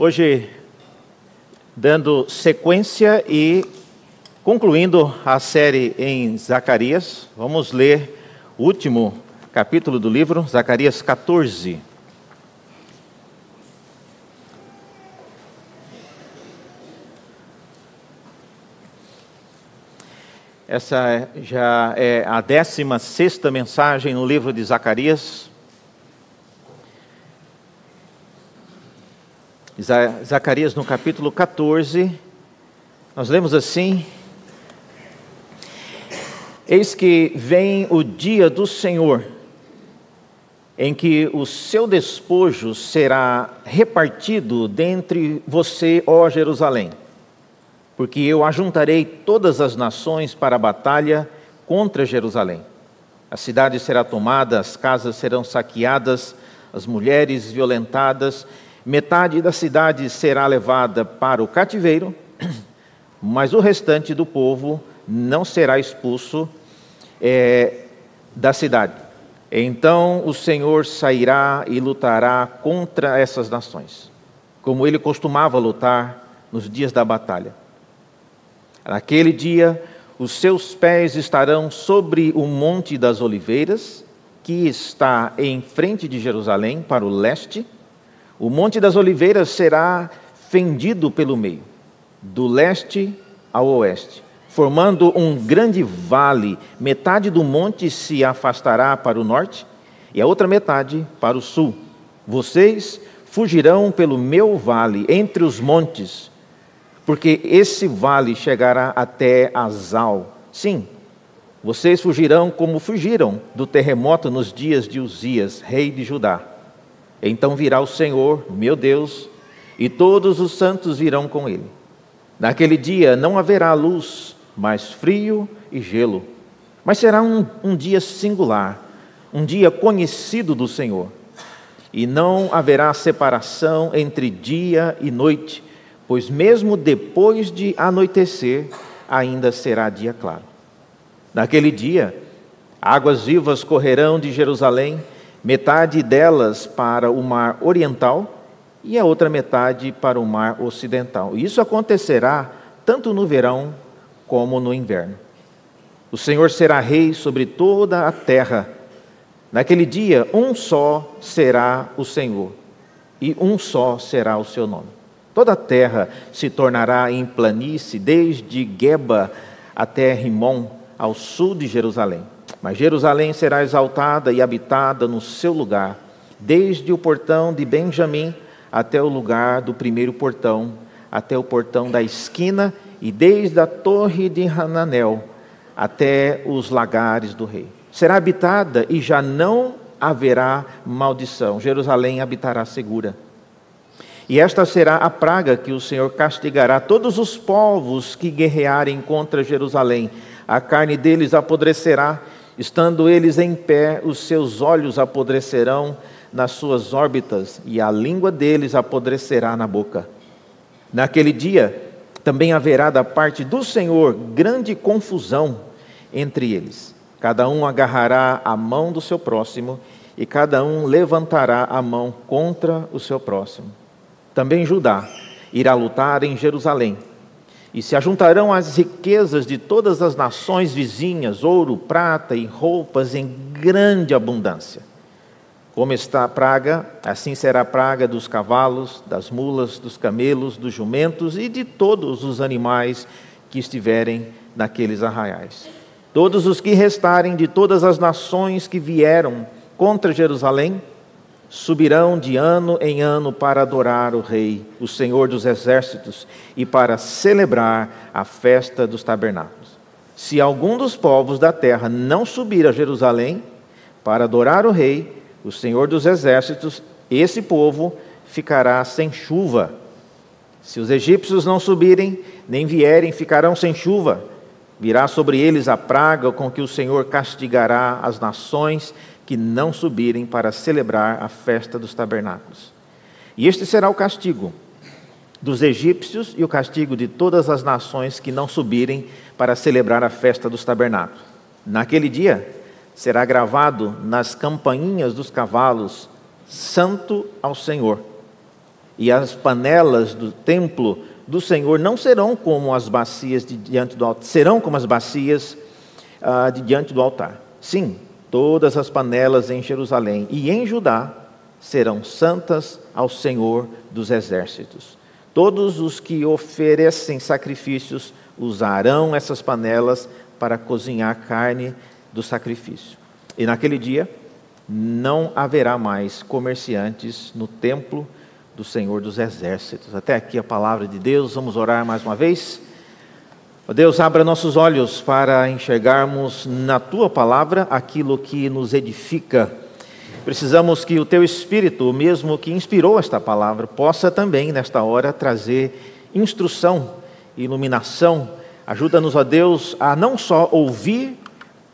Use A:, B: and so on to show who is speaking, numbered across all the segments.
A: Hoje, dando sequência e concluindo a série em Zacarias, vamos ler o último capítulo do livro, Zacarias 14. Essa já é a 16 sexta mensagem no livro de Zacarias. Zacarias no capítulo 14, nós lemos assim: Eis que vem o dia do Senhor, em que o seu despojo será repartido dentre você, ó Jerusalém, porque eu ajuntarei todas as nações para a batalha contra Jerusalém. A cidade será tomada, as casas serão saqueadas, as mulheres violentadas, metade da cidade será levada para o cativeiro, mas o restante do povo não será expulso é, da cidade. Então o Senhor sairá e lutará contra essas nações, como ele costumava lutar nos dias da batalha. Naquele dia, os seus pés estarão sobre o Monte das Oliveiras, que está em frente de Jerusalém, para o leste o Monte das Oliveiras será fendido pelo meio, do leste ao oeste, formando um grande vale. Metade do monte se afastará para o norte e a outra metade para o sul. Vocês fugirão pelo meu vale entre os montes, porque esse vale chegará até Azal. Sim, vocês fugirão como fugiram do terremoto nos dias de Uzias, rei de Judá. Então virá o Senhor, meu Deus, e todos os santos virão com ele. Naquele dia não haverá luz, mas frio e gelo. Mas será um, um dia singular, um dia conhecido do Senhor. E não haverá separação entre dia e noite, pois mesmo depois de anoitecer, ainda será dia claro. Naquele dia, águas vivas correrão de Jerusalém metade delas para o mar oriental e a outra metade para o mar ocidental. Isso acontecerá tanto no verão como no inverno. O Senhor será rei sobre toda a terra. Naquele dia, um só será o Senhor, e um só será o seu nome. Toda a terra se tornará em planície, desde Geba até Rimon, ao sul de Jerusalém. Mas Jerusalém será exaltada e habitada no seu lugar, desde o portão de Benjamim até o lugar do primeiro portão, até o portão da esquina e desde a torre de Hananel até os lagares do rei. Será habitada e já não haverá maldição. Jerusalém habitará segura. E esta será a praga que o Senhor castigará todos os povos que guerrearem contra Jerusalém. A carne deles apodrecerá Estando eles em pé, os seus olhos apodrecerão nas suas órbitas, e a língua deles apodrecerá na boca. Naquele dia, também haverá da parte do Senhor grande confusão entre eles. Cada um agarrará a mão do seu próximo, e cada um levantará a mão contra o seu próximo. Também Judá irá lutar em Jerusalém e se ajuntarão as riquezas de todas as nações vizinhas, ouro, prata e roupas em grande abundância. Como está a praga, assim será a praga dos cavalos, das mulas, dos camelos, dos jumentos e de todos os animais que estiverem naqueles arraiais. Todos os que restarem de todas as nações que vieram contra Jerusalém, subirão de ano em ano para adorar o Rei, o Senhor dos Exércitos, e para celebrar a festa dos tabernáculos. Se algum dos povos da terra não subir a Jerusalém para adorar o Rei, o Senhor dos Exércitos, esse povo ficará sem chuva. Se os egípcios não subirem, nem vierem, ficarão sem chuva. Virá sobre eles a praga com que o Senhor castigará as nações que não subirem para celebrar a festa dos tabernáculos. E este será o castigo dos egípcios e o castigo de todas as nações que não subirem para celebrar a festa dos tabernáculos. Naquele dia será gravado nas campainhas dos cavalos: Santo ao Senhor. E as panelas do templo do Senhor não serão como as bacias de diante do altar, serão como as bacias ah, de diante do altar. Sim, todas as panelas em Jerusalém e em Judá serão santas ao Senhor dos exércitos. Todos os que oferecem sacrifícios usarão essas panelas para cozinhar carne do sacrifício. E naquele dia não haverá mais comerciantes no templo do Senhor dos Exércitos. Até aqui a palavra de Deus, vamos orar mais uma vez. Deus, abra nossos olhos para enxergarmos na tua palavra aquilo que nos edifica. Precisamos que o teu Espírito, o mesmo que inspirou esta palavra, possa também, nesta hora, trazer instrução, iluminação. Ajuda-nos, ó Deus, a não só ouvir,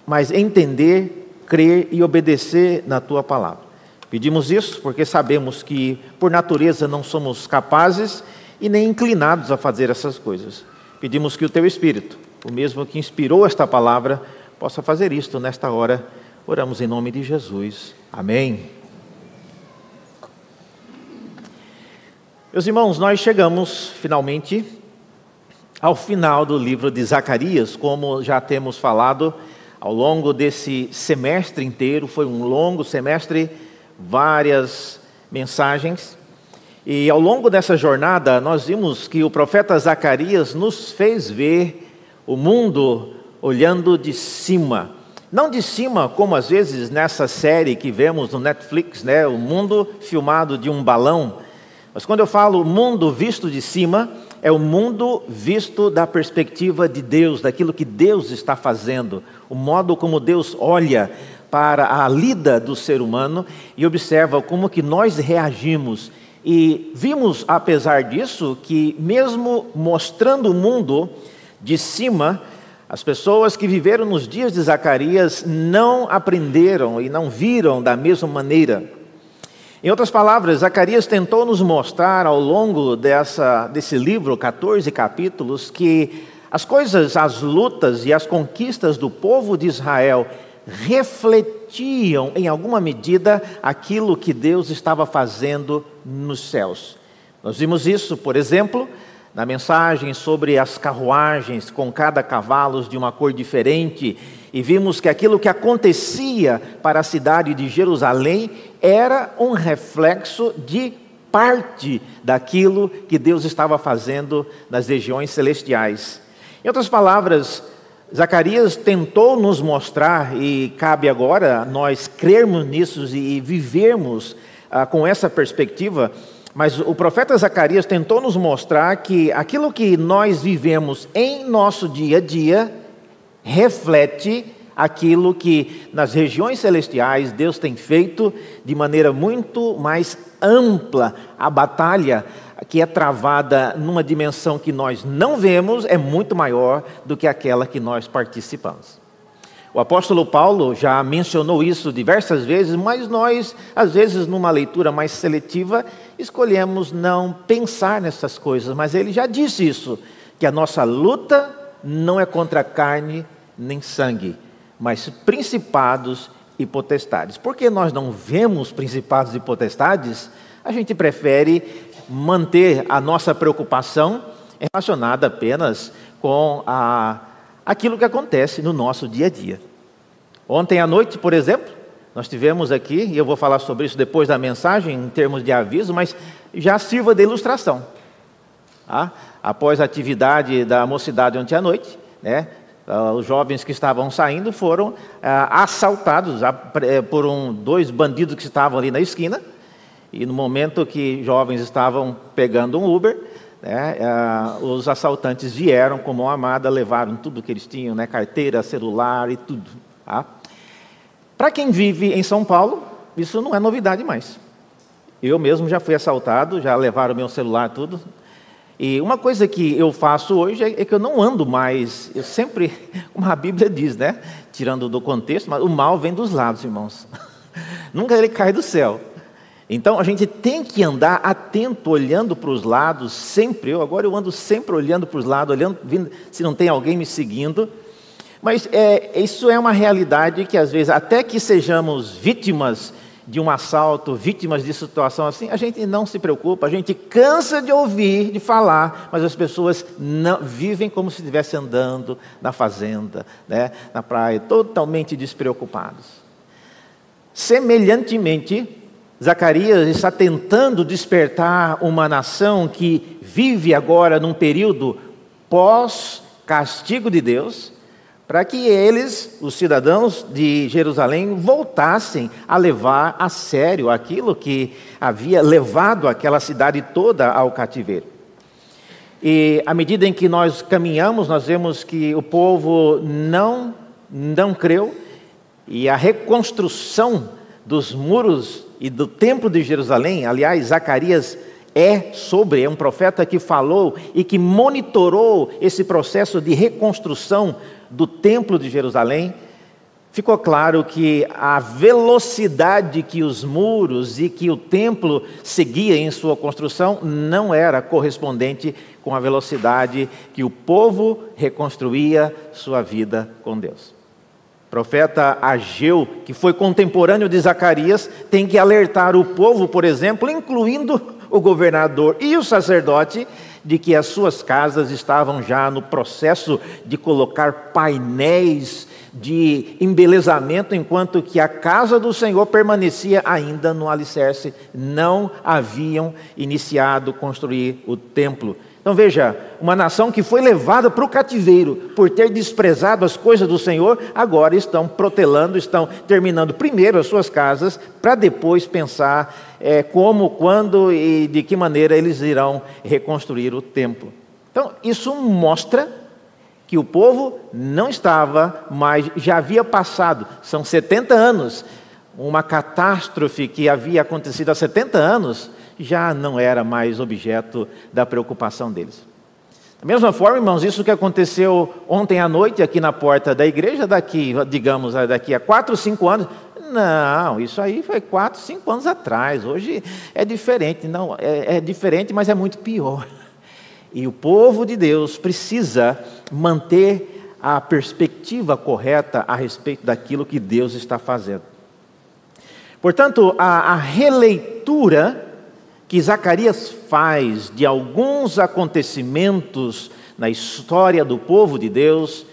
A: mas entender, crer e obedecer na tua palavra. Pedimos isso porque sabemos que, por natureza, não somos capazes e nem inclinados a fazer essas coisas. Pedimos que o Teu Espírito, o mesmo que inspirou esta palavra, possa fazer isto nesta hora. Oramos em nome de Jesus. Amém. Meus irmãos, nós chegamos finalmente ao final do livro de Zacarias, como já temos falado ao longo desse semestre inteiro, foi um longo semestre várias mensagens. E ao longo dessa jornada, nós vimos que o profeta Zacarias nos fez ver o mundo olhando de cima. Não de cima, como às vezes nessa série que vemos no Netflix, né? o mundo filmado de um balão. Mas quando eu falo mundo visto de cima, é o mundo visto da perspectiva de Deus, daquilo que Deus está fazendo, o modo como Deus olha para a lida do ser humano e observa como que nós reagimos. E vimos, apesar disso, que mesmo mostrando o mundo de cima, as pessoas que viveram nos dias de Zacarias não aprenderam e não viram da mesma maneira. Em outras palavras, Zacarias tentou nos mostrar ao longo dessa, desse livro, 14 capítulos, que as coisas, as lutas e as conquistas do povo de Israel refletiam em alguma medida aquilo que Deus estava fazendo nos céus. Nós vimos isso, por exemplo, na mensagem sobre as carruagens com cada cavalo de uma cor diferente, e vimos que aquilo que acontecia para a cidade de Jerusalém era um reflexo de parte daquilo que Deus estava fazendo nas regiões celestiais. Em outras palavras, Zacarias tentou nos mostrar, e cabe agora nós crermos nisso e vivermos ah, com essa perspectiva, mas o profeta Zacarias tentou nos mostrar que aquilo que nós vivemos em nosso dia a dia reflete aquilo que nas regiões celestiais Deus tem feito de maneira muito mais ampla a batalha que é travada numa dimensão que nós não vemos é muito maior do que aquela que nós participamos. O apóstolo Paulo já mencionou isso diversas vezes, mas nós, às vezes, numa leitura mais seletiva, escolhemos não pensar nessas coisas. Mas ele já disse isso, que a nossa luta não é contra carne nem sangue, mas principados e potestades. Porque nós não vemos principados e potestades, a gente prefere manter a nossa preocupação relacionada apenas com a, aquilo que acontece no nosso dia a dia. Ontem à noite, por exemplo, nós tivemos aqui, e eu vou falar sobre isso depois da mensagem, em termos de aviso, mas já sirva de ilustração. Tá? Após a atividade da mocidade ontem à noite, né, ah, os jovens que estavam saindo foram ah, assaltados eh, por um, dois bandidos que estavam ali na esquina, e no momento que jovens estavam pegando um Uber, né, uh, os assaltantes vieram com mão armada, levaram tudo que eles tinham, né, carteira, celular e tudo. Tá? Para quem vive em São Paulo, isso não é novidade mais. Eu mesmo já fui assaltado, já levaram meu celular, tudo. E uma coisa que eu faço hoje é, é que eu não ando mais, eu sempre, como a Bíblia diz, né? Tirando do contexto, mas o mal vem dos lados, irmãos. Nunca ele cai do céu. Então a gente tem que andar atento, olhando para os lados, sempre. Eu agora eu ando sempre olhando para os lados, olhando vendo se não tem alguém me seguindo. Mas é, isso é uma realidade que às vezes, até que sejamos vítimas de um assalto, vítimas de situação assim, a gente não se preocupa, a gente cansa de ouvir, de falar, mas as pessoas não vivem como se estivessem andando na fazenda, né, na praia, totalmente despreocupados. Semelhantemente, Zacarias está tentando despertar uma nação que vive agora num período pós-castigo de Deus, para que eles, os cidadãos de Jerusalém, voltassem a levar a sério aquilo que havia levado aquela cidade toda ao cativeiro. E à medida em que nós caminhamos, nós vemos que o povo não não creu e a reconstrução dos muros e do templo de Jerusalém, aliás, Zacarias é sobre, é um profeta que falou e que monitorou esse processo de reconstrução do Templo de Jerusalém, ficou claro que a velocidade que os muros e que o templo seguia em sua construção não era correspondente com a velocidade que o povo reconstruía sua vida com Deus. Profeta Ageu, que foi contemporâneo de Zacarias, tem que alertar o povo, por exemplo, incluindo o governador e o sacerdote, de que as suas casas estavam já no processo de colocar painéis de embelezamento, enquanto que a casa do Senhor permanecia ainda no alicerce, não haviam iniciado construir o templo. Então veja, uma nação que foi levada para o cativeiro por ter desprezado as coisas do Senhor, agora estão protelando, estão terminando primeiro as suas casas, para depois pensar é, como, quando e de que maneira eles irão reconstruir o templo. Então, isso mostra que o povo não estava, mas já havia passado, são 70 anos, uma catástrofe que havia acontecido há 70 anos, já não era mais objeto da preocupação deles. Da mesma forma, irmãos, isso que aconteceu ontem à noite aqui na porta da igreja, daqui, digamos, daqui a quatro, cinco anos, não, isso aí foi quatro, cinco anos atrás. Hoje é diferente, não, é, é diferente, mas é muito pior. E o povo de Deus precisa manter a perspectiva correta a respeito daquilo que Deus está fazendo. Portanto, a, a releitura que Zacarias faz de alguns acontecimentos na história do povo de Deus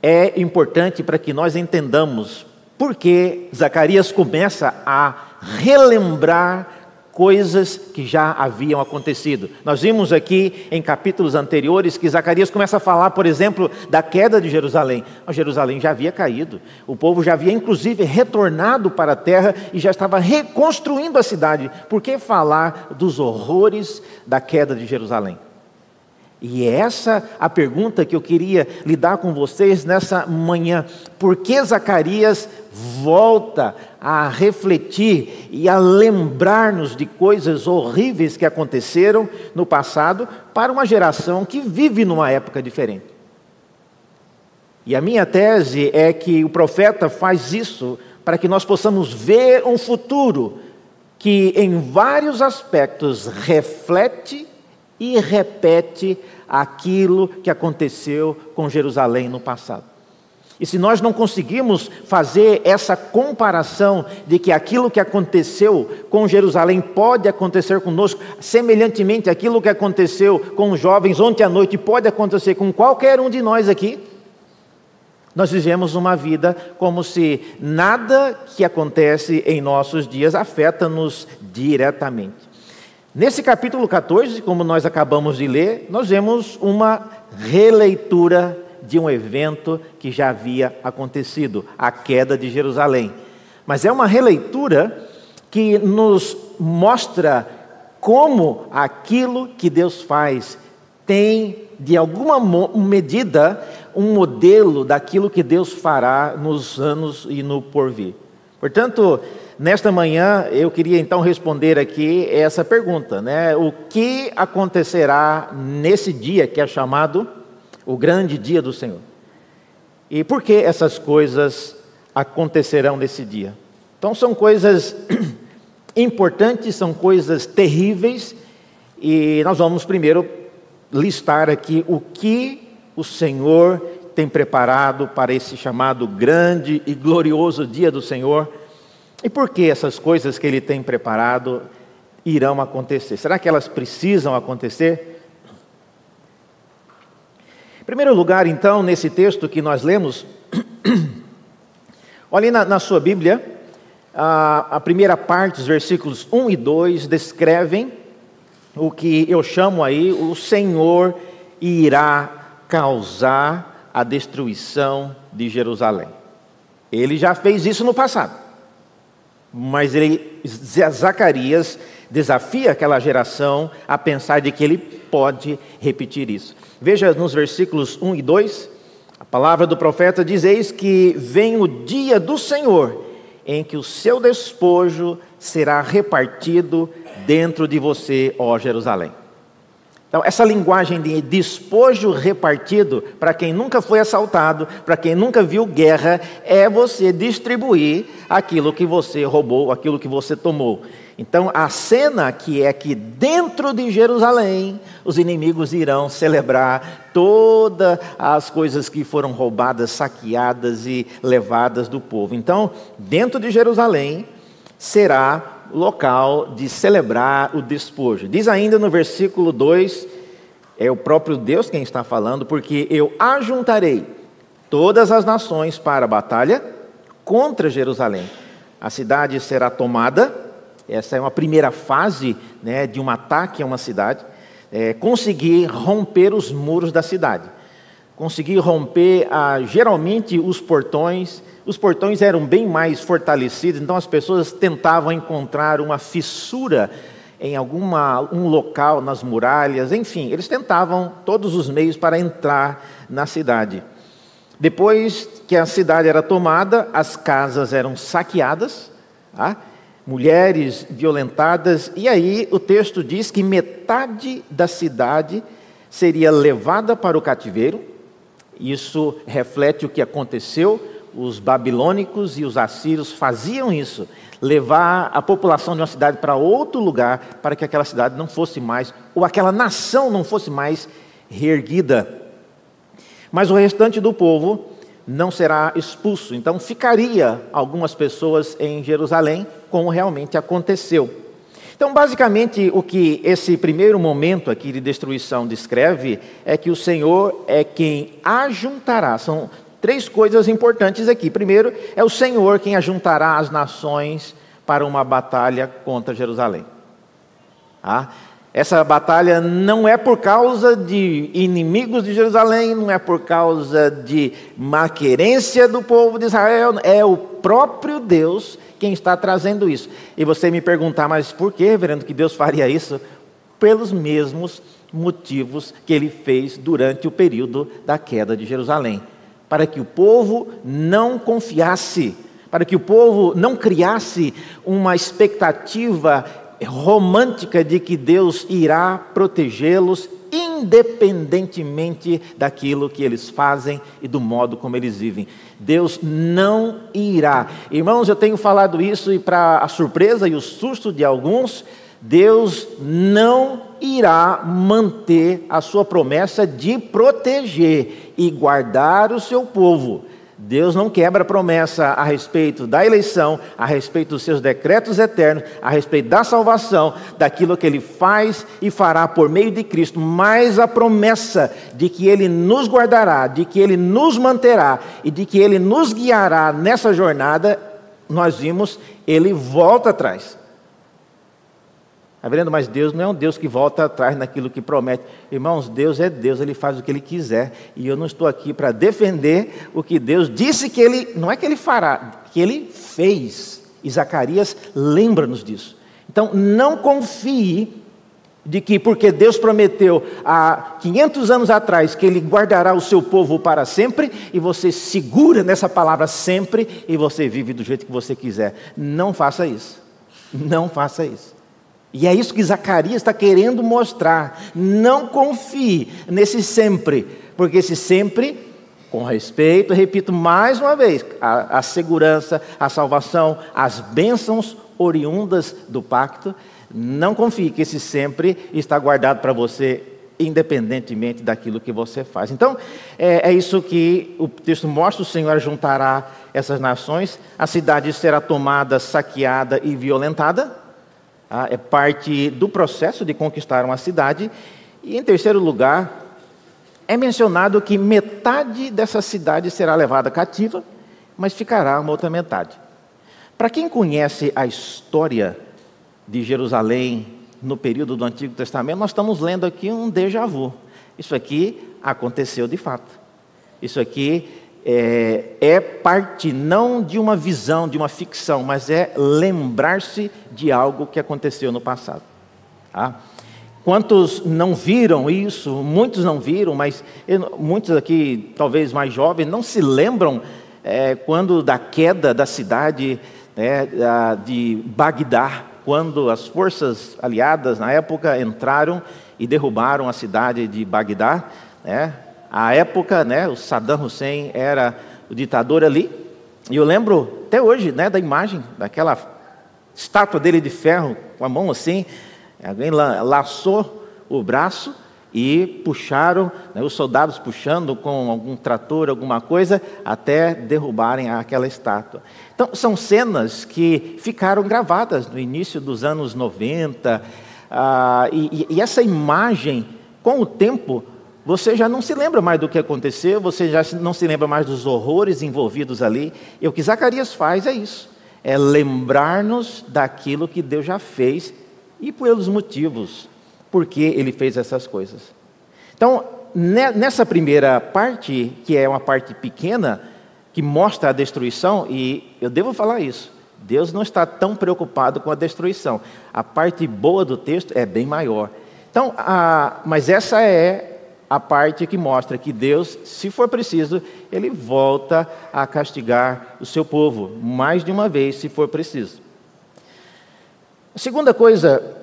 A: é importante para que nós entendamos por que Zacarias começa a relembrar coisas que já haviam acontecido. Nós vimos aqui em capítulos anteriores que Zacarias começa a falar, por exemplo, da queda de Jerusalém. A Jerusalém já havia caído, o povo já havia inclusive retornado para a terra e já estava reconstruindo a cidade. Por que falar dos horrores da queda de Jerusalém? E essa a pergunta que eu queria lidar com vocês nessa manhã. Por que Zacarias volta a refletir e a lembrar-nos de coisas horríveis que aconteceram no passado para uma geração que vive numa época diferente? E a minha tese é que o profeta faz isso para que nós possamos ver um futuro que, em vários aspectos, reflete e repete aquilo que aconteceu com Jerusalém no passado. E se nós não conseguirmos fazer essa comparação de que aquilo que aconteceu com Jerusalém pode acontecer conosco, semelhantemente aquilo que aconteceu com os jovens ontem à noite pode acontecer com qualquer um de nós aqui, nós vivemos uma vida como se nada que acontece em nossos dias afeta-nos diretamente. Nesse capítulo 14, como nós acabamos de ler, nós vemos uma releitura de um evento que já havia acontecido, a queda de Jerusalém. Mas é uma releitura que nos mostra como aquilo que Deus faz tem, de alguma medida, um modelo daquilo que Deus fará nos anos e no porvir. Portanto, Nesta manhã eu queria então responder aqui essa pergunta, né? O que acontecerá nesse dia que é chamado o grande dia do Senhor? E por que essas coisas acontecerão nesse dia? Então são coisas importantes, são coisas terríveis e nós vamos primeiro listar aqui o que o Senhor tem preparado para esse chamado grande e glorioso dia do Senhor E por que essas coisas que ele tem preparado irão acontecer? Será que elas precisam acontecer? Em primeiro lugar, então, nesse texto que nós lemos, olhe na, na sua Bíblia, a, a primeira parte, os versículos 1 e 2, descrevem o que eu chamo aí, o Senhor irá causar a destruição de Jerusalém. Ele já fez isso no passado. Mas ele, Zacarias desafia aquela geração a pensar de que ele pode repetir isso. Veja nos versículos 1 e 2, a palavra do profeta diz: Eis que vem o dia do Senhor, em que o seu despojo será repartido dentro de você, ó Jerusalém. Então, essa linguagem de despojo repartido, para quem nunca foi assaltado, para quem nunca viu guerra, é você distribuir aquilo que você roubou, aquilo que você tomou. Então, a cena que é que dentro de Jerusalém, os inimigos irão celebrar todas as coisas que foram roubadas, saqueadas e levadas do povo. Então, dentro de Jerusalém será local de celebrar o despojo. Diz ainda no versículo 2, é o próprio Deus quem está falando, porque eu ajuntarei todas as nações para a batalha contra Jerusalém. A cidade será tomada, essa é uma primeira fase né, de um ataque a uma cidade, é, conseguir romper os muros da cidade, conseguir romper ah, geralmente os portões, os portões eram bem mais fortalecidos, então as pessoas tentavam encontrar uma fissura em alguma um local nas muralhas, enfim, eles tentavam todos os meios para entrar na cidade. Depois que a cidade era tomada, as casas eram saqueadas, tá? mulheres violentadas, e aí o texto diz que metade da cidade seria levada para o cativeiro. Isso reflete o que aconteceu os babilônicos e os assírios faziam isso, levar a população de uma cidade para outro lugar, para que aquela cidade não fosse mais, ou aquela nação não fosse mais reerguida. Mas o restante do povo não será expulso. Então ficaria algumas pessoas em Jerusalém, como realmente aconteceu. Então, basicamente, o que esse primeiro momento aqui de destruição descreve é que o Senhor é quem ajuntará, são três coisas importantes aqui. Primeiro, é o Senhor quem ajuntará as nações para uma batalha contra Jerusalém. Ah, essa batalha não é por causa de inimigos de Jerusalém, não é por causa de maquerência do povo de Israel, é o próprio Deus quem está trazendo isso. E você me perguntar, mas por que, reverendo, que Deus faria isso? Pelos mesmos motivos que ele fez durante o período da queda de Jerusalém para que o povo não confiasse, para que o povo não criasse uma expectativa romântica de que Deus irá protegê-los independentemente daquilo que eles fazem e do modo como eles vivem. Deus não irá. Irmãos, eu tenho falado isso e para a surpresa e o susto de alguns, Deus não irá manter a sua promessa de proteger e guardar o seu povo. Deus não quebra promessa a respeito da eleição, a respeito dos seus decretos eternos, a respeito da salvação, daquilo que ele faz e fará por meio de Cristo, mas a promessa de que ele nos guardará, de que ele nos manterá e de que ele nos guiará nessa jornada, nós vimos, ele volta atrás. Está? Mas Deus não é um Deus que volta atrás naquilo que promete. Irmãos, Deus é Deus, Ele faz o que Ele quiser. E eu não estou aqui para defender o que Deus disse que Ele, não é que Ele fará, que Ele fez. E Zacarias lembra-nos disso. Então, não confie de que porque Deus prometeu há 500 anos atrás que Ele guardará o seu povo para sempre, e você segura nessa palavra sempre, e você vive do jeito que você quiser. Não faça isso. Não faça isso. E é isso que Zacarias está querendo mostrar. Não confie nesse sempre, porque esse sempre, com respeito, repito mais uma vez, a, a segurança, a salvação, as bênçãos oriundas do pacto, não confie que esse sempre está guardado para você independentemente daquilo que você faz. Então, é, é, isso que o texto mostra: o Senhor juntará essas nações, a cidade será tomada, saqueada e violentada. Ah, é parte do processo de conquistar uma cidade. E em terceiro lugar, é mencionado que metade dessa cidade será levada cativa, mas ficará uma outra metade. Para quem conhece a história de Jerusalém no período do Antigo Testamento, nós estamos lendo aqui um déjà vu. Isso aqui aconteceu de fato. Isso aqui é, é, parte não de uma visão, de uma ficção, mas é lembrar-se de algo que aconteceu no passado. Tá? Quantos não viram isso? Muitos não viram, mas eu, muitos aqui, talvez mais jovens, não se lembram é, quando da queda da cidade né, de Bagdá, quando as forças aliadas na época entraram e derrubaram a cidade de Bagdá. Né? A época, né, o Saddam Hussein era o ditador ali. E eu lembro até hoje né, da imagem daquela estátua dele de ferro, com a mão assim. Alguém laçou o braço e puxaram, né, os soldados puxando com algum trator, alguma coisa, até derrubarem aquela estátua. Então, são cenas que ficaram gravadas no início dos anos 90, ah, e, e essa imagem, com o tempo, você já não se lembra mais do que aconteceu, você já não se lembra mais dos horrores envolvidos ali. E o que Zacarias faz é isso: é lembrar-nos daquilo que Deus já fez e pelos motivos por que ele fez essas coisas. Então, nessa primeira parte, que é uma parte pequena, que mostra a destruição, e eu devo falar isso, Deus não está tão preocupado com a destruição. A parte boa do texto é bem maior. Então, a, mas essa é a parte que mostra que Deus, se for preciso, ele volta a castigar o seu povo mais de uma vez, se for preciso. A segunda coisa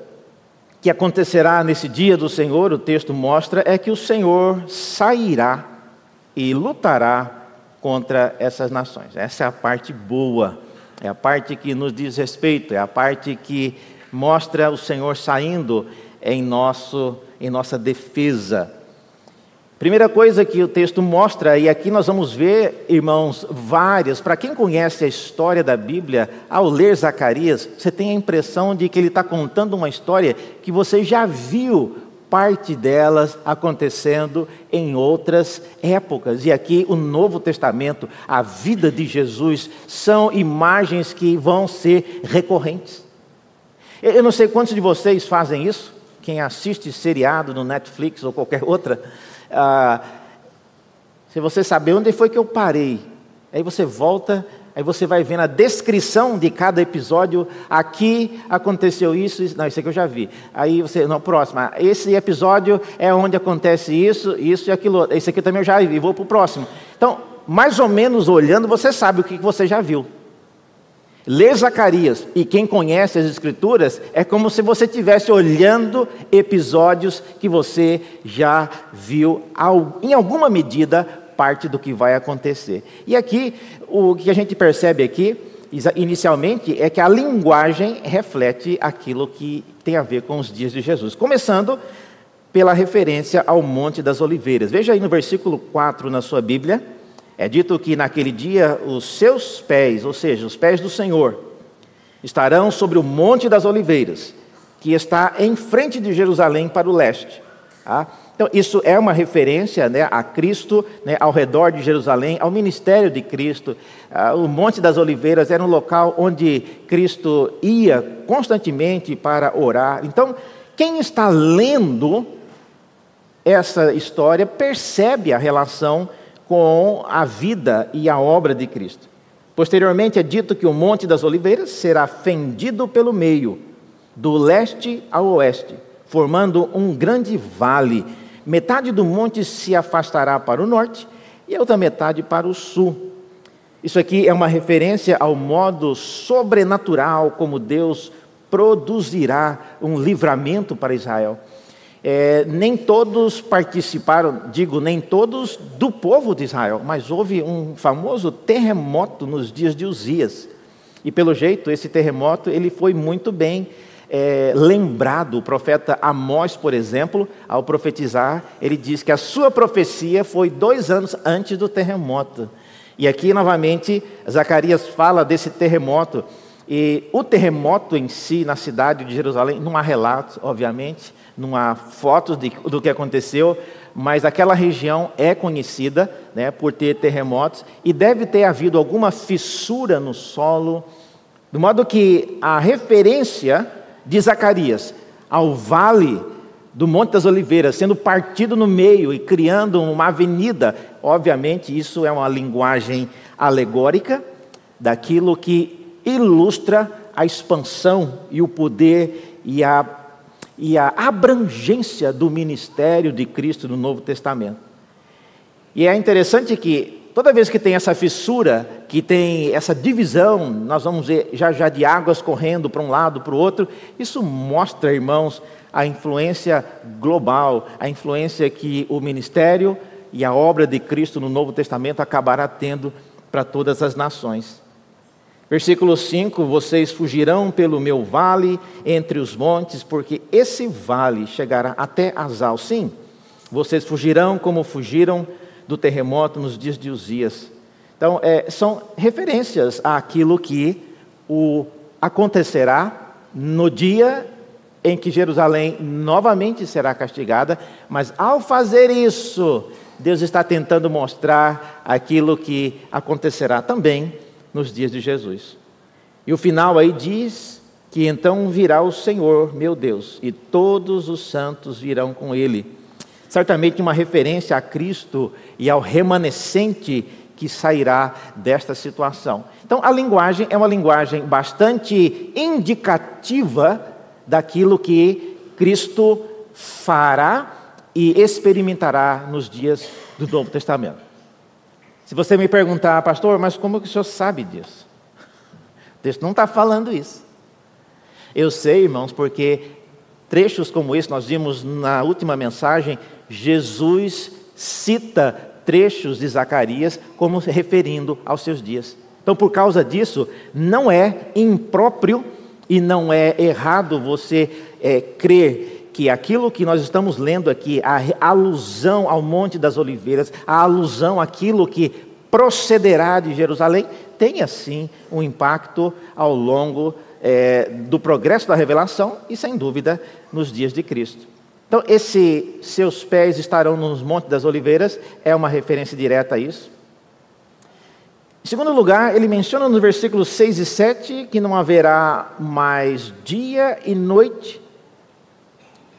A: que acontecerá nesse dia do Senhor, o texto mostra, é que o Senhor sairá e lutará contra essas nações. Essa é a parte boa, é a parte que nos diz respeito, é a parte que mostra o Senhor saindo em, nosso, em nossa defesa. Primeira coisa que o texto mostra, e aqui nós vamos ver, irmãos, várias. Para quem conhece a história da Bíblia, ao ler Zacarias, você tem a impressão de que ele está contando uma história que você já viu parte delas acontecendo em outras épocas. E aqui o Novo Testamento, a vida de Jesus, são imagens que vão ser recorrentes. Eu não sei quantos de vocês fazem isso, quem assiste seriado no Netflix ou qualquer outra. Ah, se você saber onde foi que eu parei, aí você volta, aí você vai vendo a descrição de cada episódio. Aqui aconteceu isso, não, isso aqui eu já vi. Aí você, não, próximo, esse episódio é onde acontece isso, isso e aquilo. Esse aqui também eu já vi, vou para o próximo. Então, mais ou menos olhando, você sabe o que você já viu. Ler Zacarias e quem conhece as Escrituras é como se você estivesse olhando episódios que você já viu, em alguma medida, parte do que vai acontecer. E aqui, o que a gente percebe aqui, inicialmente, é que a linguagem reflete aquilo que tem a ver com os dias de Jesus. Começando pela referência ao Monte das Oliveiras. Veja aí no versículo 4 na sua Bíblia. É dito que naquele dia os seus pés, ou seja, os pés do Senhor, estarão sobre o Monte das Oliveiras, que está em frente de Jerusalém para o leste. Tá? Então, isso é uma referência né, a Cristo, né, ao redor de Jerusalém, ao ministério de Cristo. Ah, o Monte das Oliveiras era um local onde Cristo ia constantemente para orar. Então, quem está lendo essa história percebe a relação com a vida e a obra de Cristo. Posteriormente é dito que o Monte das Oliveiras será fendido pelo meio, do leste ao oeste, formando um grande vale. Metade do monte se afastará para o norte e a outra metade para o sul. Isso aqui é uma referência ao modo sobrenatural como Deus produzirá um livramento para Israel. É, nem todos participaram, digo, nem todos do povo de Israel, mas houve um famoso terremoto nos dias de Uzias. E pelo jeito, esse terremoto ele foi muito bem é, lembrado. O profeta Amós, por exemplo, ao profetizar, ele diz que a sua profecia foi dois anos antes do terremoto. E aqui, novamente, Zacarias fala desse terremoto. E o terremoto em si, na cidade de Jerusalém, não há relatos, obviamente, não há fotos de, do que aconteceu, mas aquela região é conhecida né, por ter terremotos e deve ter havido alguma fissura no solo, de modo que a referência de Zacarias ao vale do Monte das Oliveiras, sendo partido no meio e criando uma avenida. Obviamente, isso é uma linguagem alegórica daquilo que ilustra a expansão e o poder e a, e a abrangência do ministério de Cristo no Novo Testamento. E é interessante que toda vez que tem essa fissura, que tem essa divisão, nós vamos ver já já de águas correndo para um lado, para o outro, isso mostra, irmãos, a influência global, a influência que o ministério e a obra de Cristo no Novo Testamento acabará tendo para todas as nações. Versículo 5: Vocês fugirão pelo meu vale entre os montes, porque esse vale chegará até Azal. Sim, vocês fugirão como fugiram do terremoto nos dias de Uzias. Então, é, são referências àquilo que o acontecerá no dia em que Jerusalém novamente será castigada, mas ao fazer isso, Deus está tentando mostrar aquilo que acontecerá também nos dias de Jesus. E o final aí diz que então virá o Senhor, meu Deus, e todos os santos virão com ele. Certamente uma referência a Cristo e ao remanescente que sairá desta situação. Então, a linguagem é uma linguagem bastante indicativa daquilo que Cristo fará e experimentará nos dias do Novo Testamento. Se você me perguntar, pastor, mas como que o senhor sabe disso? O texto não está falando isso. Eu sei, irmãos, porque trechos como esse, nós vimos na última mensagem, Jesus cita trechos de Zacarias como se referindo aos seus dias. Então, por causa disso, não é impróprio e não é errado você é, crer que aquilo que nós estamos lendo aqui, a alusão ao Monte das Oliveiras, a alusão àquilo que procederá de Jerusalém, tenha sim um impacto ao longo é, do progresso da revelação e, sem dúvida, nos dias de Cristo. Então, esse seus pés estarão nos Montes das Oliveiras é uma referência direta a isso. Em segundo lugar, ele menciona nos versículos 6 e 7 que não haverá mais dia e noite.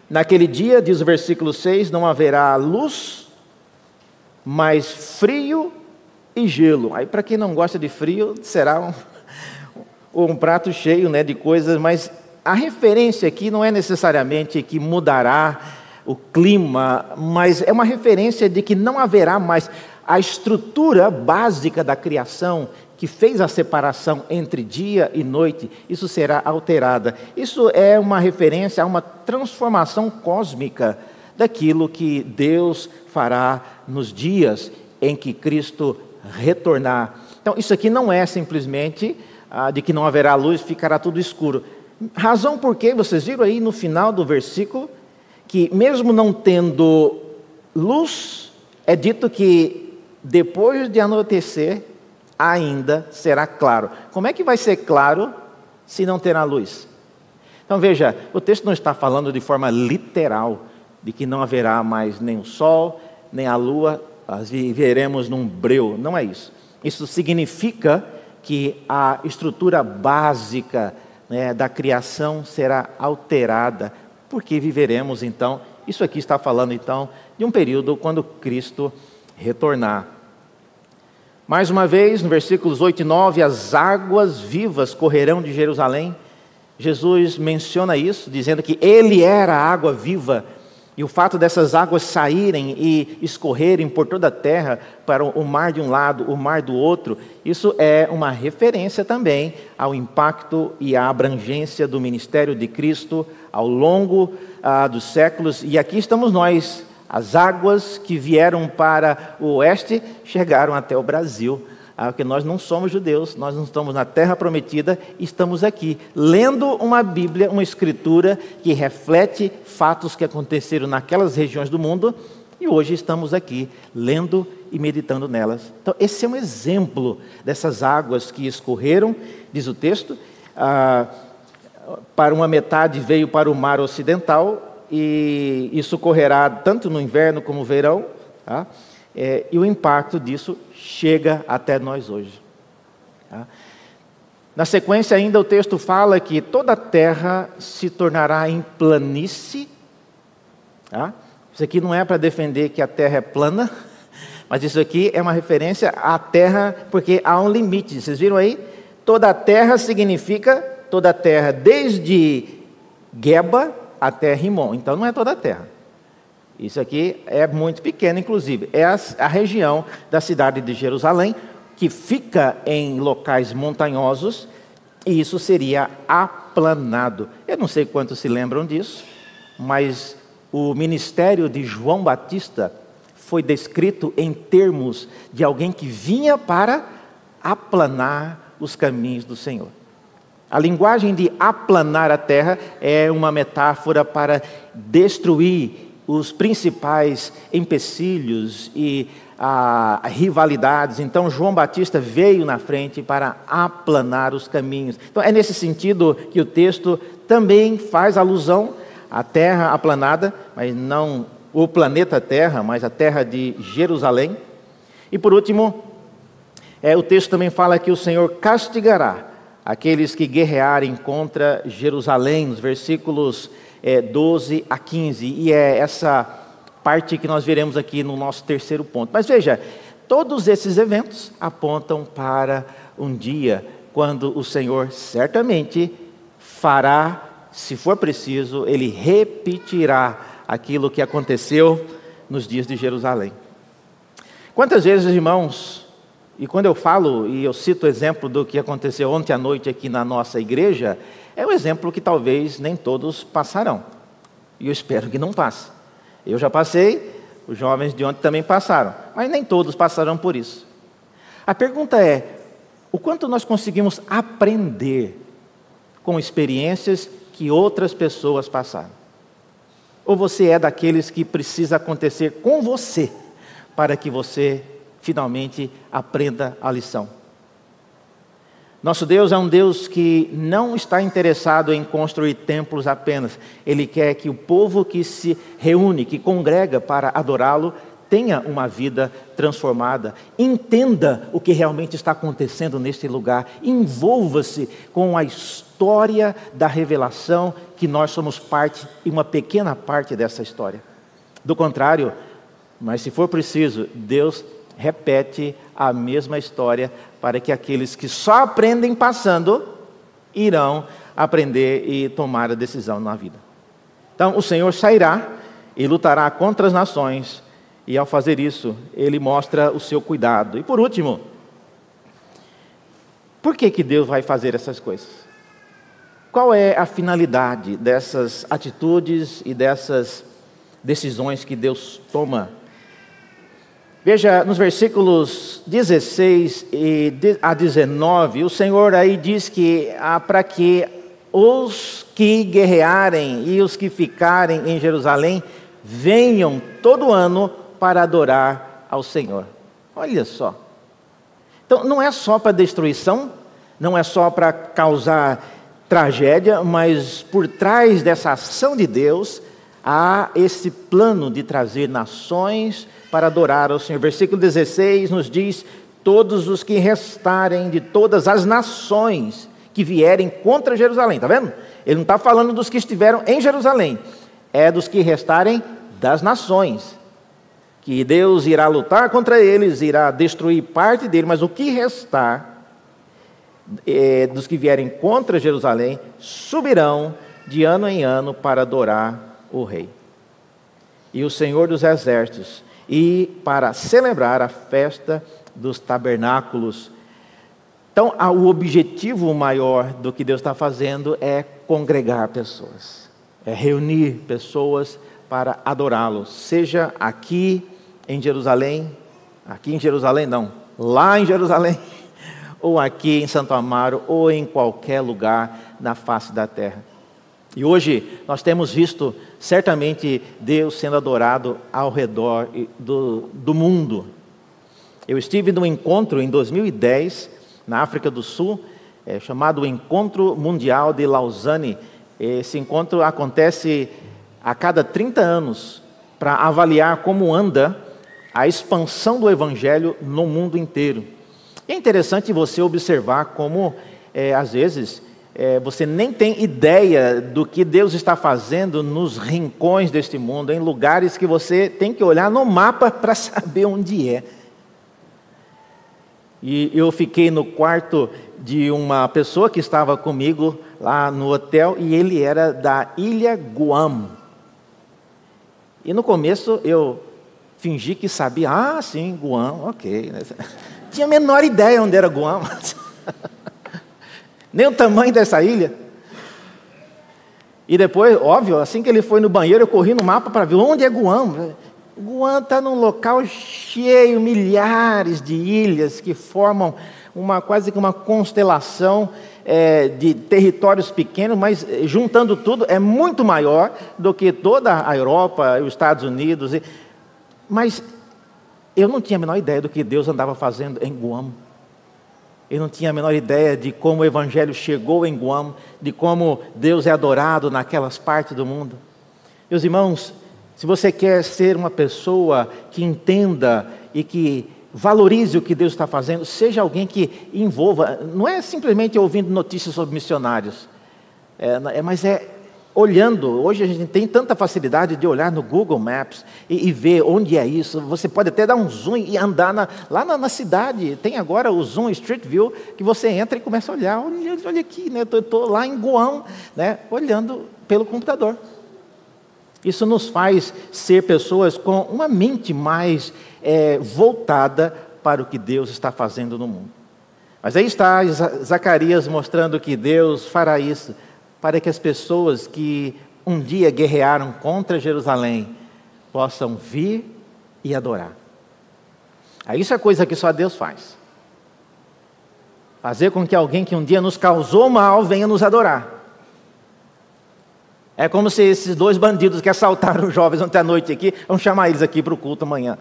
A: Naquele dia, diz o versículo 6, não haverá luz, mas frio e gelo. Aí, para quem não gosta de frio, será um, um prato cheio né, de coisas, mas a referência aqui não é necessariamente que mudará o clima, mas é uma referência de que não haverá mais a estrutura básica da criação que fez a separação entre dia e noite, isso será alterada. Isso é uma referência a uma transformação cósmica daquilo que Deus fará nos dias em que Cristo retornar. Então, isso aqui não é simplesmente ah, de que não haverá luz, ficará tudo escuro. Razão por que vocês viram aí no final do versículo que, mesmo não tendo luz, é dito que depois de anoitecer, ainda será claro. Como é que vai ser claro se não terá luz? Então veja, o texto não está falando de forma literal de que não haverá mais nem o sol, nem a lua, viveremos num breu. Não é isso. Isso significa que a estrutura básica né, da criação será alterada, porque viveremos então. Isso aqui está falando então de um período quando Cristo retornar. Mais uma vez, no versículos 8 e 9, as águas vivas correrão de Jerusalém. Jesus menciona isso, dizendo que ele era a água viva, e o fato dessas águas saírem e escorrerem por toda a terra para o mar de um lado, o mar do outro, isso é uma referência também ao impacto e à abrangência do ministério de Cristo ao longo ah, dos séculos, e aqui estamos nós, as águas que vieram para o oeste chegaram até o Brasil. Ah, porque nós não somos judeus, nós não estamos na terra prometida, estamos aqui lendo uma Bíblia, uma escritura que reflete fatos que aconteceram naquelas regiões do mundo E hoje estamos aqui lendo e meditando nelas. Então, esse é um exemplo dessas águas que escorreram, diz o texto, ah, para uma metade veio para o mar ocidental, e isso correrá tanto no inverno como no verão, tá? é, e o impacto disso chega até nós hoje. Tá? Na sequência, ainda o texto fala que toda a terra se tornará em planície. Tá? Isso aqui não é para defender que a terra é plana, mas isso aqui é uma referência à terra, porque há um limite. Vocês viram aí? Toda a terra significa toda a terra, desde Geba até Rimon. Então não é toda a terra. Isso aqui é muito pequeno, inclusive. É a, a região da cidade de Jerusalém, que fica em locais montanhosos, e isso seria aplanado. Eu não sei quantos se lembram disso, mas o ministério de João Batista foi descrito em termos de alguém que vinha para aplanar os caminhos do Senhor. A linguagem de aplanar a terra é uma metáfora para destruir os principais empecilhos e a, rivalidades. Então, João Batista veio na frente para aplanar os caminhos. Então, é nesse sentido que o texto também faz alusão à terra aplanada, mas não o planeta Terra, mas a terra de Jerusalém. E por último, é, o texto também fala que o Senhor castigará aqueles que guerrearem contra Jerusalém, nos versículos é, 12 a 15. E é essa parte que nós veremos aqui no nosso terceiro ponto. Mas veja, todos esses eventos apontam para um dia quando o Senhor certamente fará, se for preciso, ele repetirá aquilo que aconteceu nos dias de Jerusalém. Quantas vezes, irmãos, e quando eu falo e eu cito o exemplo do que aconteceu ontem à noite aqui na nossa igreja, é um exemplo que talvez nem todos passarão. E eu espero que não passe. Eu já passei, os jovens de ontem também passaram, mas nem todos passarão por isso. A pergunta é: o quanto nós conseguimos aprender com experiências que outras pessoas passaram? Ou você é daqueles que precisa acontecer com você para que você finalmente aprenda a lição? Nosso Deus é um Deus que não está interessado em construir templos apenas. Ele quer que o povo que se reúne, que congrega para adorá-lo, tenha uma vida transformada, entenda o que realmente está acontecendo neste lugar, envolva-se com a história da revelação, que nós somos parte e uma pequena parte dessa história. Do contrário, mas se for preciso, Deus repete a mesma história para que aqueles que só aprendem passando irão aprender e tomar a decisão na vida. Então, o Senhor sairá e lutará contra as nações, e ao fazer isso, ele mostra o seu cuidado. E por último, por que, que Deus vai fazer essas coisas? Qual é a finalidade dessas atitudes e dessas decisões que Deus toma Veja, nos versículos 16 a 19, o Senhor aí diz que ah, para que os que guerrearem e os que ficarem em Jerusalém venham todo ano para adorar ao Senhor. Olha só. Então, não é só para destruição, não é só para causar tragédia, mas por trás dessa ação de Deus há esse plano de trazer nações para adorar ao Senhor. Versículo 16 nos diz: Todos os que restarem de todas as nações que vierem contra Jerusalém, está vendo? Ele não está falando dos que estiveram em Jerusalém, é dos que restarem das nações. Que Deus irá lutar contra eles, irá destruir parte dele, mas o que restar é, dos que vierem contra Jerusalém subirão de ano em ano para adorar o Rei. E o Senhor dos Exércitos e para celebrar a festa dos tabernáculos. Então, o objetivo maior do que Deus está fazendo é congregar pessoas, é reunir pessoas para adorá-lo, seja aqui em Jerusalém, aqui em Jerusalém não, lá em Jerusalém, ou aqui em Santo Amaro, ou em qualquer lugar na face da terra. E hoje nós temos visto certamente Deus sendo adorado ao redor do, do mundo. Eu estive num encontro em 2010 na África do Sul, é, chamado Encontro Mundial de Lausanne. Esse encontro acontece a cada 30 anos para avaliar como anda a expansão do Evangelho no mundo inteiro. é interessante você observar como, é, às vezes, é, você nem tem ideia do que Deus está fazendo nos rincões deste mundo, em lugares que você tem que olhar no mapa para saber onde é. E eu fiquei no quarto de uma pessoa que estava comigo lá no hotel e ele era da ilha Guam. E no começo eu fingi que sabia, ah, sim, Guam, ok. Tinha a menor ideia onde era Guam. Nem o tamanho dessa ilha. E depois, óbvio, assim que ele foi no banheiro, eu corri no mapa para ver onde é Guam. Guam está num local cheio, milhares de ilhas que formam uma quase que uma constelação é, de territórios pequenos, mas eh, juntando tudo é muito maior do que toda a Europa, os Estados Unidos. Mas eu não tinha a menor ideia do que Deus andava fazendo em Guam. Eu não tinha a menor ideia de como o Evangelho chegou em Guam, de como Deus é adorado naquelas partes do mundo. Meus irmãos, se você quer ser uma pessoa que entenda e que valorize o que Deus está fazendo, seja alguém que envolva, não é simplesmente ouvindo notícias sobre missionários, é, é mas é olhando, hoje a gente tem tanta facilidade de olhar no Google Maps e, e ver onde é isso. Você pode até dar um zoom e andar na, lá na, na, cidade. Tem agora o Zoom Street View, que você entra e começa a olhar. Olha, olha aqui, né? estou lá em Guam, né? olhando pelo computador. Isso nos faz ser pessoas com uma mente mais é, voltada para o que Deus está fazendo no mundo. Mas aí está Zacarias mostrando que Deus fará isso para que as pessoas que um dia guerrearam contra Jerusalém possam vir e adorar. Aí isso é coisa que só Deus faz. Fazer com que alguém que um dia nos causou mal venha nos adorar. É como se esses dois bandidos que assaltaram os jovens ontem à noite aqui, vamos chamar eles aqui para o culto amanhã.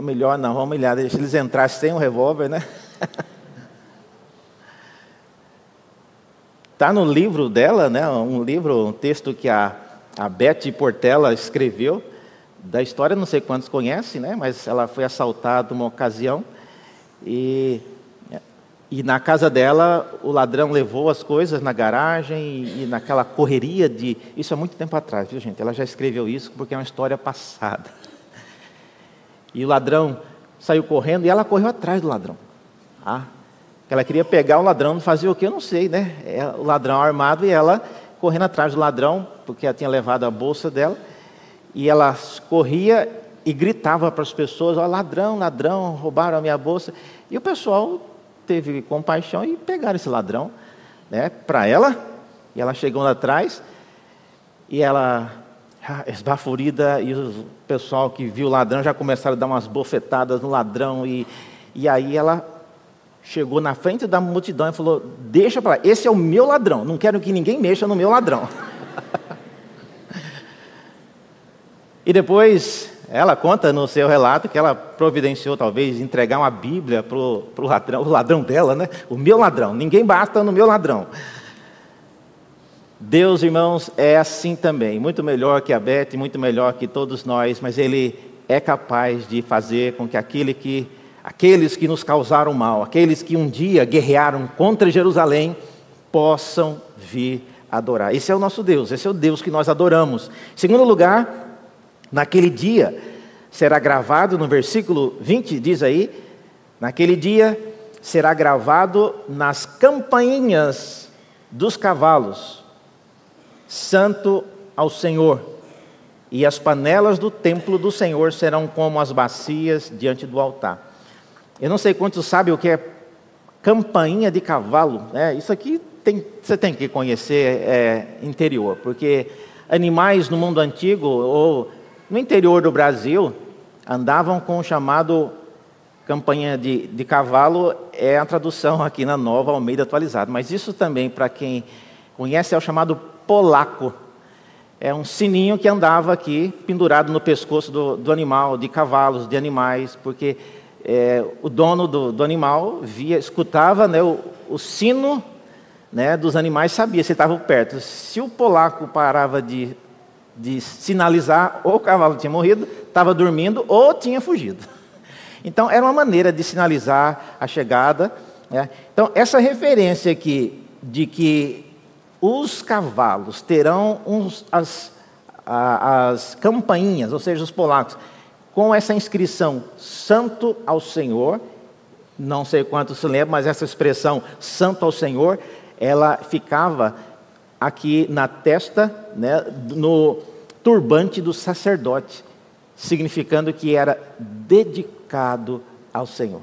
A: Melhor não, vamos olhar, deixa eles entrarem sem um revólver, né? Está no livro dela, né, um livro, um texto que a, a Beth Portela escreveu, da história, não sei quantos conhecem, né, mas ela foi assaltada uma ocasião e, e na casa dela o ladrão levou as coisas na garagem e, e naquela correria de. Isso há muito tempo atrás, viu gente? Ela já escreveu isso porque é uma história passada. E o ladrão saiu correndo e ela correu atrás do ladrão. Ah, ela queria pegar o ladrão, fazer o que? Eu não sei, né? É, o ladrão armado e ela correndo atrás do ladrão, porque ela tinha levado a bolsa dela. E ela corria e gritava para as pessoas: Ó, oh, ladrão, ladrão, roubaram a minha bolsa. E o pessoal teve compaixão e pegaram esse ladrão né, para ela. E ela chegou lá atrás e ela, ah, esbaforida, e o pessoal que viu o ladrão já começaram a dar umas bofetadas no ladrão. E, e aí ela chegou na frente da multidão e falou: Deixa para lá, esse é o meu ladrão, não quero que ninguém mexa no meu ladrão. e depois ela conta no seu relato que ela providenciou, talvez, entregar uma Bíblia para o ladrão, o ladrão dela, né? O meu ladrão, ninguém basta no meu ladrão. Deus, irmãos, é assim também, muito melhor que a Beth, muito melhor que todos nós, mas Ele é capaz de fazer com que aquele que aqueles que nos causaram mal, aqueles que um dia guerrearam contra Jerusalém, possam vir adorar. Esse é o nosso Deus, esse é o Deus que nós adoramos. Em segundo lugar, naquele dia, será gravado, no versículo 20, diz aí, naquele dia será gravado nas campainhas dos cavalos, Santo ao Senhor. E as panelas do templo do Senhor serão como as bacias diante do altar. Eu não sei quantos sabem o que é campainha de cavalo. Né? Isso aqui tem, você tem que conhecer é, interior, porque animais no mundo antigo ou no interior do Brasil andavam com o chamado campainha de, de cavalo, é a tradução aqui na nova Almeida atualizada. Mas isso também, para quem conhece, é o chamado polaco. É um sininho que andava aqui, pendurado no pescoço do, do animal, de cavalos, de animais, porque é, o dono do, do, animal via, escutava né, o, o sino né, dos animais, sabia se estavam perto. Se o polaco parava de, de sinalizar, ou o cavalo tinha morrido, estava dormindo, ou tinha fugido. Então, era uma maneira de sinalizar a chegada. Né? Então, essa referência aqui de que os cavalos terão uns, as, as campainhas, ou seja, os polacos, com essa inscrição Santo ao Senhor, não sei quanto se lembra, mas essa expressão Santo ao Senhor, ela ficava aqui na testa, né, no turbante do sacerdote, significando que era dedicado ao Senhor.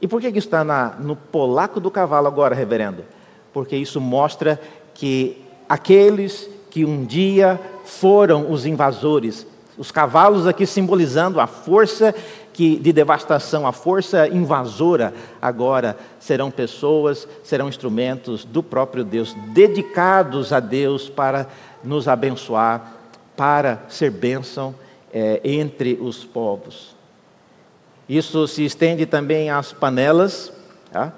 A: E por que, que está na, no polaco do cavalo agora, reverendo? Porque isso mostra que aqueles que um dia foram os invasores, os cavalos aqui simbolizando a força que, de devastação, a força invasora, agora serão pessoas, serão instrumentos do próprio Deus, dedicados a Deus para nos abençoar, para ser bênção é, entre os povos. Isso se estende também às panelas, tá?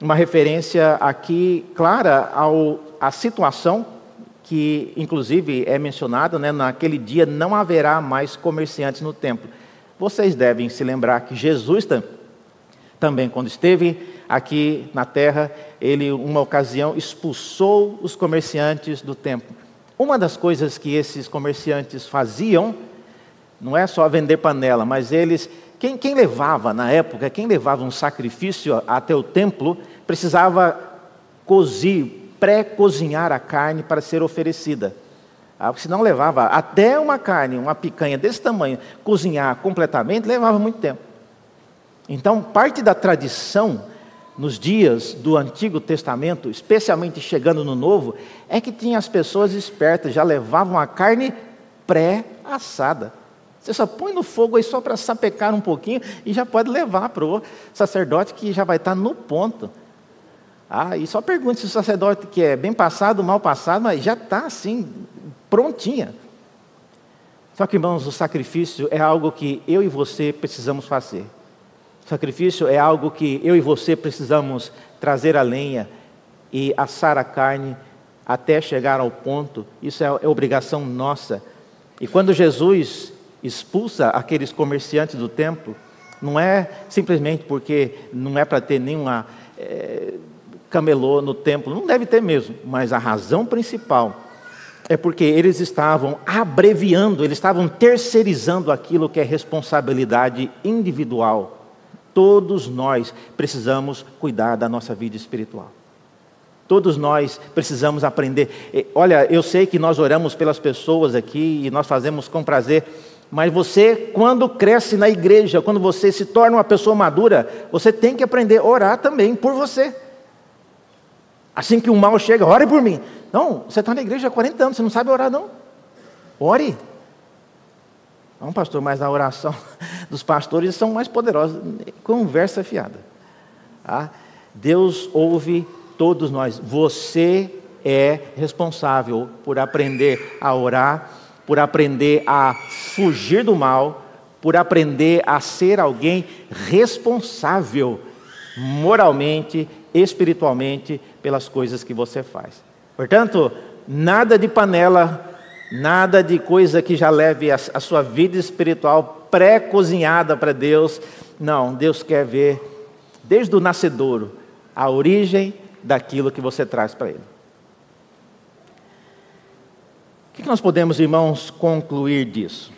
A: uma referência aqui clara ao, à situação que inclusive é mencionado, né, naquele dia não haverá mais comerciantes no templo. Vocês devem se lembrar que Jesus também, quando esteve aqui na terra, ele, uma ocasião, expulsou os comerciantes do templo. Uma das coisas que esses comerciantes faziam, não é só vender panela, mas eles, quem, quem levava na época, quem levava um sacrifício até o templo, precisava cozir pré-cozinhar a carne para ser oferecida. Ah, porque senão levava até uma carne, uma picanha desse tamanho, cozinhar completamente, levava muito tempo. Então, parte da tradição nos dias do Antigo Testamento, especialmente chegando no Novo, é que tinha as pessoas espertas, já levavam a carne pré-assada. Você só põe no fogo aí só para sapecar um pouquinho e já pode levar para o sacerdote que já vai estar no ponto. Ah, e só pergunte se o sacerdote que é bem passado, mal passado, mas já está assim, prontinha. Só que, irmãos, o sacrifício é algo que eu e você precisamos fazer. O sacrifício é algo que eu e você precisamos trazer a lenha e assar a carne até chegar ao ponto. Isso é, é obrigação nossa. E quando Jesus expulsa aqueles comerciantes do templo, não é simplesmente porque não é para ter nenhuma. É, camelô no templo, não deve ter mesmo, mas a razão principal é porque eles estavam abreviando, eles estavam terceirizando aquilo que é responsabilidade individual. Todos nós precisamos cuidar da nossa vida espiritual. Todos nós precisamos aprender. Olha, eu sei que nós oramos pelas pessoas aqui e nós fazemos com prazer, mas você, quando cresce na igreja, quando você se torna uma pessoa madura, você tem que aprender a orar também por você. Assim que o mal chega, ore por mim. Não, você está na igreja há 40 anos, você não sabe orar, não. Ore. Não, pastor, mas a oração dos pastores são mais poderosas. Conversa fiada. Tá? Deus ouve todos nós. Você é responsável por aprender a orar, por aprender a fugir do mal, por aprender a ser alguém responsável moralmente, espiritualmente, pelas coisas que você faz. Portanto, nada de panela, nada de coisa que já leve a, sua vida espiritual pré-cozinhada para Deus. Não, Deus quer ver desde o nascedouro a origem daquilo que você traz para Ele. O que nós podemos, irmãos, concluir disso?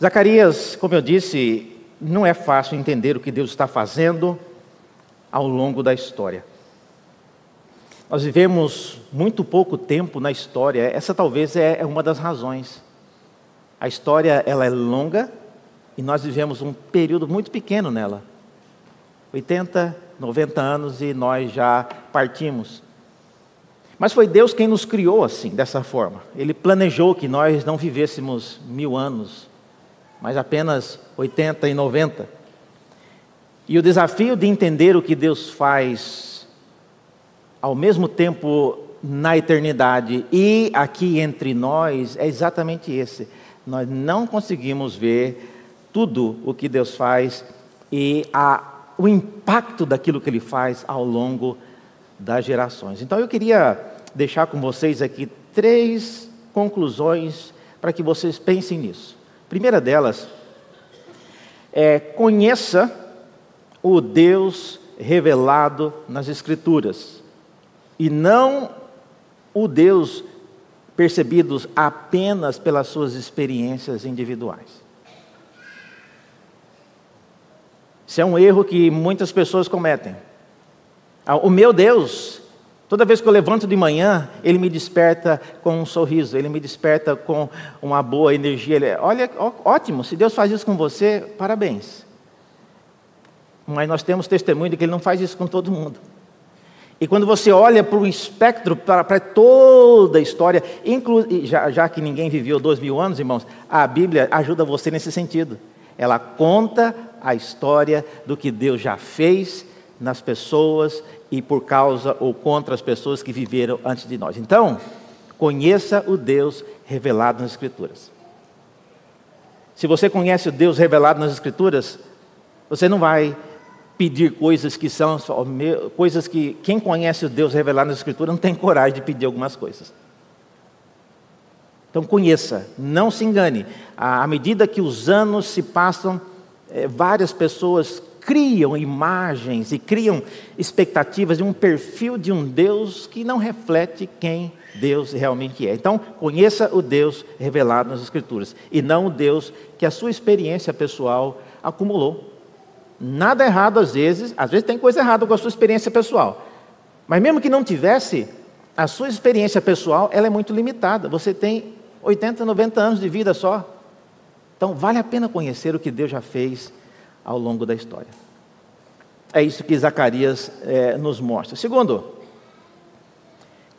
A: Zacarias, como eu disse, não é fácil entender o que Deus está fazendo ao longo da história. Nós vivemos muito pouco tempo na história, essa talvez é, é uma das razões. A história ela é longa e nós vivemos um período muito pequeno nela. 80, 90 anos e nós já partimos. Mas foi Deus quem nos criou assim, dessa forma. Ele planejou que nós não vivêssemos mil anos, mas apenas 80 e 90. E o desafio de entender o que Deus faz ao mesmo tempo na eternidade e aqui entre nós é exatamente esse. Nós não conseguimos ver tudo o que Deus faz e a, o impacto daquilo que Ele faz ao longo das gerações. Então eu queria deixar com vocês aqui três conclusões para que vocês pensem nisso. A primeira delas é conheça o Deus revelado nas Escrituras e não o Deus percebidos apenas pelas suas experiências individuais. Isso é um erro que muitas pessoas cometem. Ah, o meu Deus, toda vez que eu levanto de manhã, ele me desperta com um sorriso, ele me desperta com uma boa energia. Ele, olha, ótimo, se Deus faz isso com você, parabéns. Mas nós temos testemunho de que ele não faz isso com todo mundo. E quando você olha para o espectro, para, para toda a história, inclu, já, já que ninguém viveu dois mil anos, irmãos, a Bíblia ajuda você nesse sentido. Ela conta a história do que Deus já fez nas pessoas e por causa ou contra as pessoas que viveram antes de nós. Então, conheça o Deus revelado nas Escrituras. Se você conhece o Deus revelado nas Escrituras, você não vai pedir coisas que são coisas que quem conhece o Deus revelado nas Escrituras não tem coragem de pedir algumas coisas. Então conheça, não se engane. À medida que os anos se passam, é, várias pessoas criam imagens e criam expectativas de um perfil de um Deus que não reflete quem Deus realmente é. Então, conheça o Deus revelado nas Escrituras e não o Deus que a sua experiência pessoal acumulou. Nada errado às vezes, às vezes tem coisa errada com a sua experiência pessoal. Mas mesmo que não tivesse, a sua experiência pessoal ela é muito limitada. Você tem 80, 90 anos de vida só. Então, vale a pena conhecer o que Deus já fez ao longo da história. É isso que Zacarias é, nos mostra. Segundo,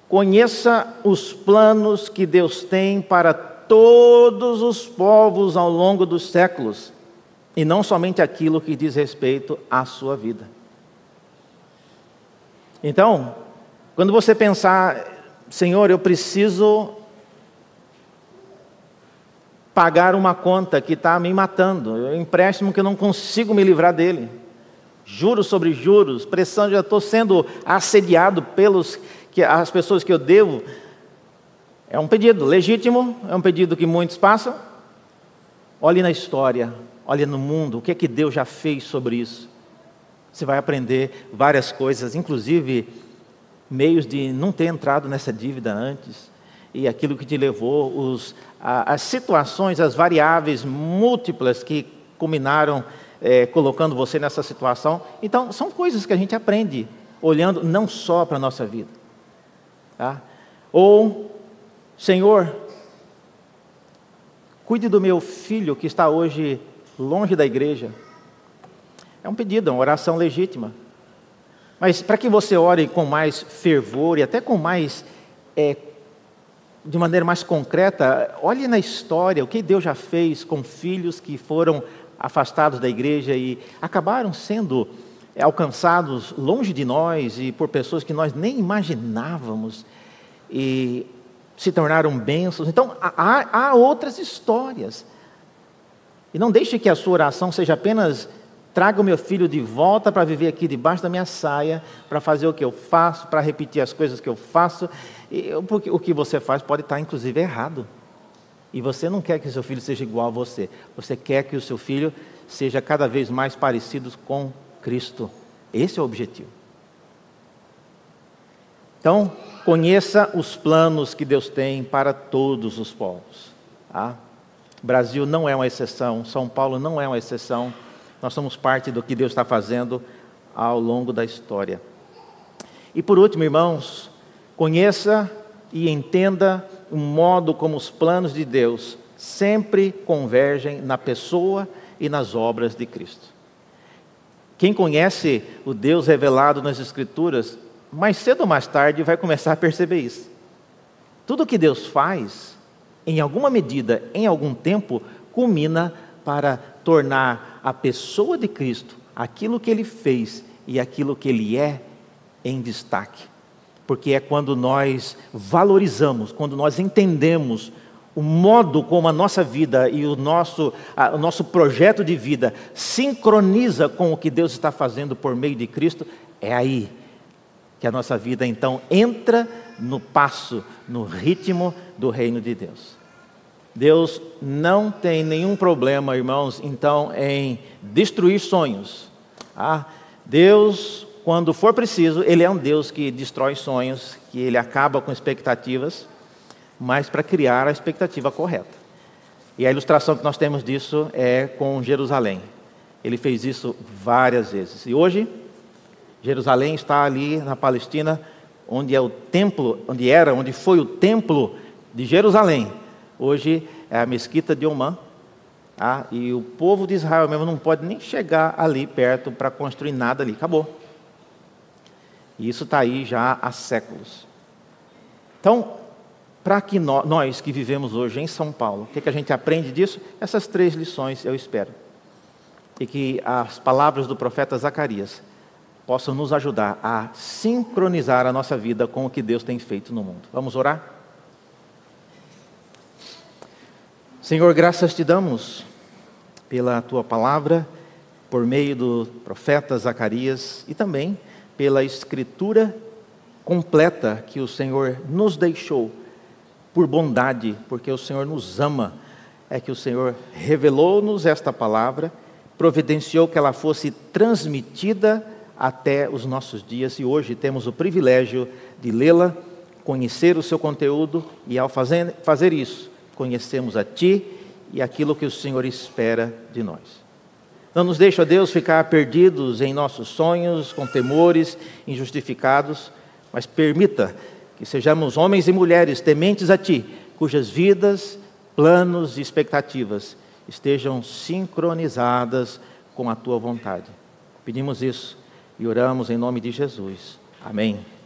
A: conheça os planos que Deus tem para todos os povos ao longo dos séculos, e não somente aquilo que diz respeito à sua vida. Então, quando você pensar, Senhor, eu preciso pagar uma conta que está me matando, um empréstimo que eu não consigo me livrar dele. Juros sobre juros, pressão, já estou sendo assediado pelos que as pessoas que eu devo. É um pedido legítimo, é um pedido que muitos passam. Olhe na história, olhe no mundo, o que é que Deus já fez sobre isso. Você vai aprender várias coisas, inclusive meios de não ter entrado nessa dívida antes e aquilo que te levou, os, a, as situações, as variáveis múltiplas que culminaram é, colocando você nessa situação. Então, são coisas que a gente aprende olhando não só para a nossa vida. Tá? Ou, Senhor, cuide do meu filho que está hoje longe da igreja. É um pedido, uma oração legítima. Mas para que você ore com mais fervor e até com mais é, de maneira mais concreta, olhe na história o que Deus já fez com filhos que foram afastados da igreja e acabaram sendo alcançados longe de nós e por pessoas que nós nem imaginávamos e se tornaram bênçãos. Então, há, há outras histórias. E não deixe que a sua oração seja apenas traga o meu filho de volta para viver aqui debaixo da minha saia, para fazer o que eu faço, para repetir as coisas que eu faço. Porque o que você faz pode estar, inclusive, errado. E você não quer que seu filho seja igual a você. Você quer que o seu filho seja cada vez mais parecido com Cristo. Esse é o objetivo. Então, conheça os planos que Deus tem para todos os povos. Tá? Brasil não é uma exceção, São Paulo não é uma exceção. Nós somos parte do que Deus está fazendo ao longo da história. E por último, irmãos, conheça e entenda o modo como os planos de Deus sempre convergem na pessoa e nas obras de Cristo. Quem conhece o Deus revelado nas Escrituras, mais cedo ou mais tarde vai começar a perceber isso. Tudo que Deus faz, em alguma medida, em algum tempo, culmina para tornar a pessoa de Cristo, aquilo que ele fez e aquilo que ele é, em destaque. porque é quando nós valorizamos, quando nós entendemos o modo como a nossa vida e o nosso, a, o nosso projeto de vida sincroniza com o que Deus está fazendo por meio de Cristo, é aí que a nossa vida então entra no passo, no ritmo do reino de Deus. Deus não tem nenhum problema, irmãos, então, em destruir sonhos. Ah, Deus quando for preciso, Ele é um Deus que destrói sonhos, que Ele acaba com expectativas, mas para criar a expectativa correta. E a ilustração que nós temos disso é com Jerusalém. Ele fez isso várias vezes. E hoje, Jerusalém está ali na Palestina, onde é o templo, onde era, onde foi o templo de Jerusalém. Hoje é a mesquita de Oman. Ah, e o povo de Israel mesmo não pode nem chegar ali perto para construir nada ali. Acabou. E isso está aí já há séculos. Então, para que nós que vivemos hoje em São Paulo, o que, que a gente aprende disso? Essas três lições, eu espero. E que as palavras do profeta Zacarias possam nos ajudar a sincronizar a nossa vida com o que Deus tem feito no mundo. Vamos orar? Senhor, graças te damos pela tua palavra, por meio do profeta Zacarias e também pela escritura completa que o Senhor nos deixou por bondade, porque o Senhor nos ama, é que o Senhor revelou-nos esta palavra, providenciou que ela fosse transmitida até os nossos dias e hoje temos o privilégio de lê-la, conhecer o seu conteúdo e ao fazer, fazer isso, conhecemos a Ti e aquilo que o Senhor espera de nós. Não nos deixa, Deus, ficar perdidos em nossos sonhos, com temores injustificados, mas permita que sejamos homens e mulheres tementes a Ti, cujas vidas, planos e expectativas estejam sincronizadas com a Tua vontade. Pedimos isso e oramos em nome de Jesus. Amém.